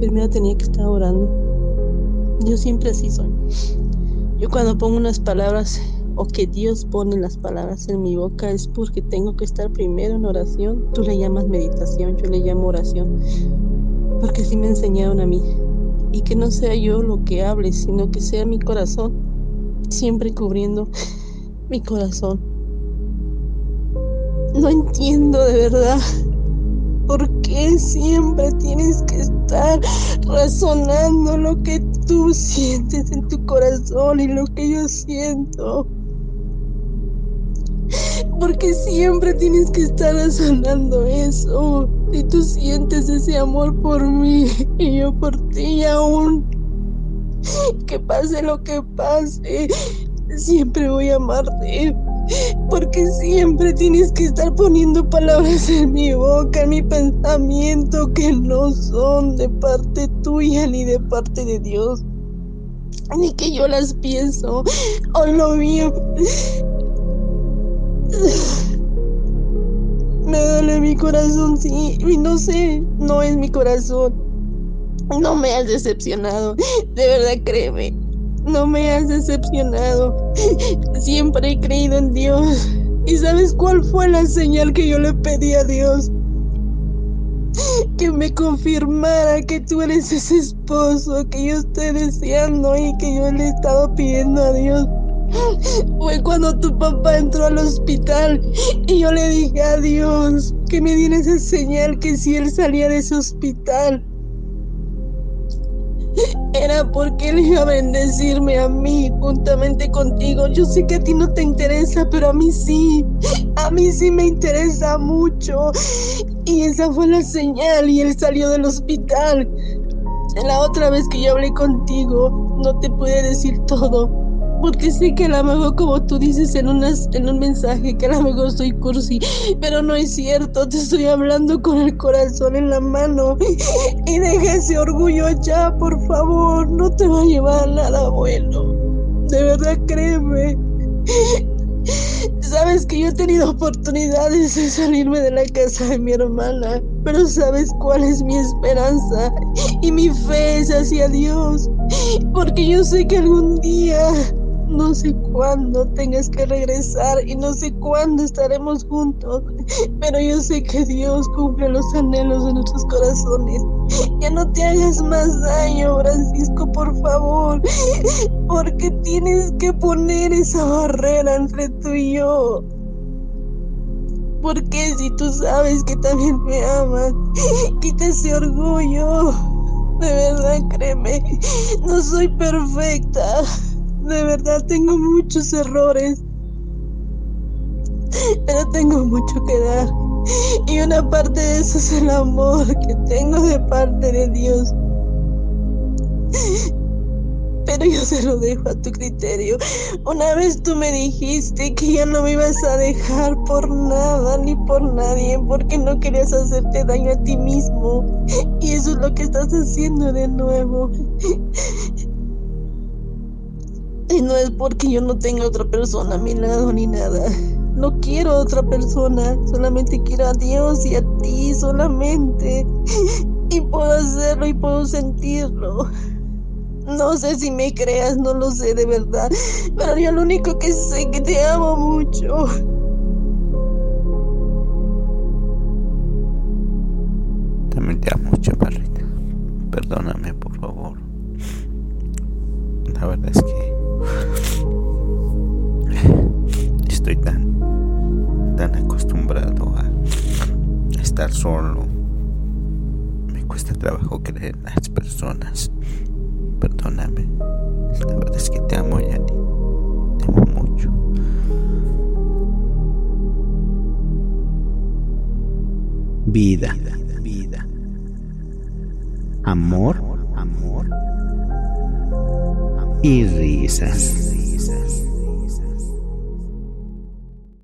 primero tenía que estar orando. Yo siempre así soy. Yo cuando pongo unas palabras o que Dios pone las palabras en mi boca es porque tengo que estar primero en oración. Tú le llamas meditación, yo le llamo oración. Porque así me enseñaron a mí. Y que no sea yo lo que hable, sino que sea mi corazón, siempre cubriendo mi corazón. No entiendo de verdad por qué siempre tienes que estar razonando lo que tú sientes en tu corazón y lo que yo siento. Porque siempre tienes que estar razonando eso. Si tú sientes ese amor por mí y yo por ti aún, que pase lo que pase, siempre voy a amarte. Porque siempre tienes que estar poniendo palabras en mi boca, en mi pensamiento, que no son de parte tuya ni de parte de Dios. Ni que yo las pienso o lo mío. Me duele mi corazón, sí. Y no sé, no es mi corazón. No me has decepcionado. De verdad, créeme. No me has decepcionado. Siempre he creído en Dios. ¿Y sabes cuál fue la señal que yo le pedí a Dios? Que me confirmara que tú eres ese esposo que yo estoy deseando y que yo le he estado pidiendo a Dios. Fue cuando tu papá entró al hospital y yo le dije a Dios que me diera esa señal que si él salía de ese hospital, era porque él iba a bendecirme a mí juntamente contigo. Yo sé que a ti no te interesa, pero a mí sí. A mí sí me interesa mucho. Y esa fue la señal y él salió del hospital. La otra vez que yo hablé contigo, no te pude decir todo porque sé que a lo como tú dices en, unas, en un mensaje que a lo mejor soy cursi, pero no es cierto, te estoy hablando con el corazón en la mano y deja ese orgullo allá, por favor, no te va a llevar a nada bueno, de verdad créeme. Sabes que yo he tenido oportunidades de salirme de la casa de mi hermana, pero sabes cuál es mi esperanza y mi fe es hacia Dios, porque yo sé que algún día sé cuándo tengas que regresar y no sé cuándo estaremos juntos, pero yo sé que Dios cumple los anhelos de nuestros corazones. Ya no te hagas más daño, Francisco, por favor, porque tienes que poner esa barrera entre tú y yo. Porque si tú sabes que también me amas, quita ese orgullo. De verdad, créeme, no soy perfecta. De verdad tengo muchos errores. Pero tengo mucho que dar. Y una parte de eso es el amor que tengo de parte de Dios. Pero yo se lo dejo a tu criterio. Una vez tú me dijiste que ya no me ibas a dejar por nada ni por nadie porque no querías hacerte daño a ti mismo. Y eso es lo que estás haciendo de nuevo. No es porque yo no tenga otra persona a mi lado ni nada. No quiero a otra persona, solamente quiero a Dios y a ti solamente. Y puedo hacerlo y puedo sentirlo. No sé si me creas, no lo sé de verdad. Pero yo lo único que sé es que te amo mucho. También te amo mucho, Parrita. Perdóname, por favor. La verdad es que estoy tan, tan acostumbrado a estar solo. Me cuesta trabajo creer en las personas. Perdóname. La verdad es que te amo, Yani. Te amo mucho. Vida. Vida. Amor. Amor. Y risas.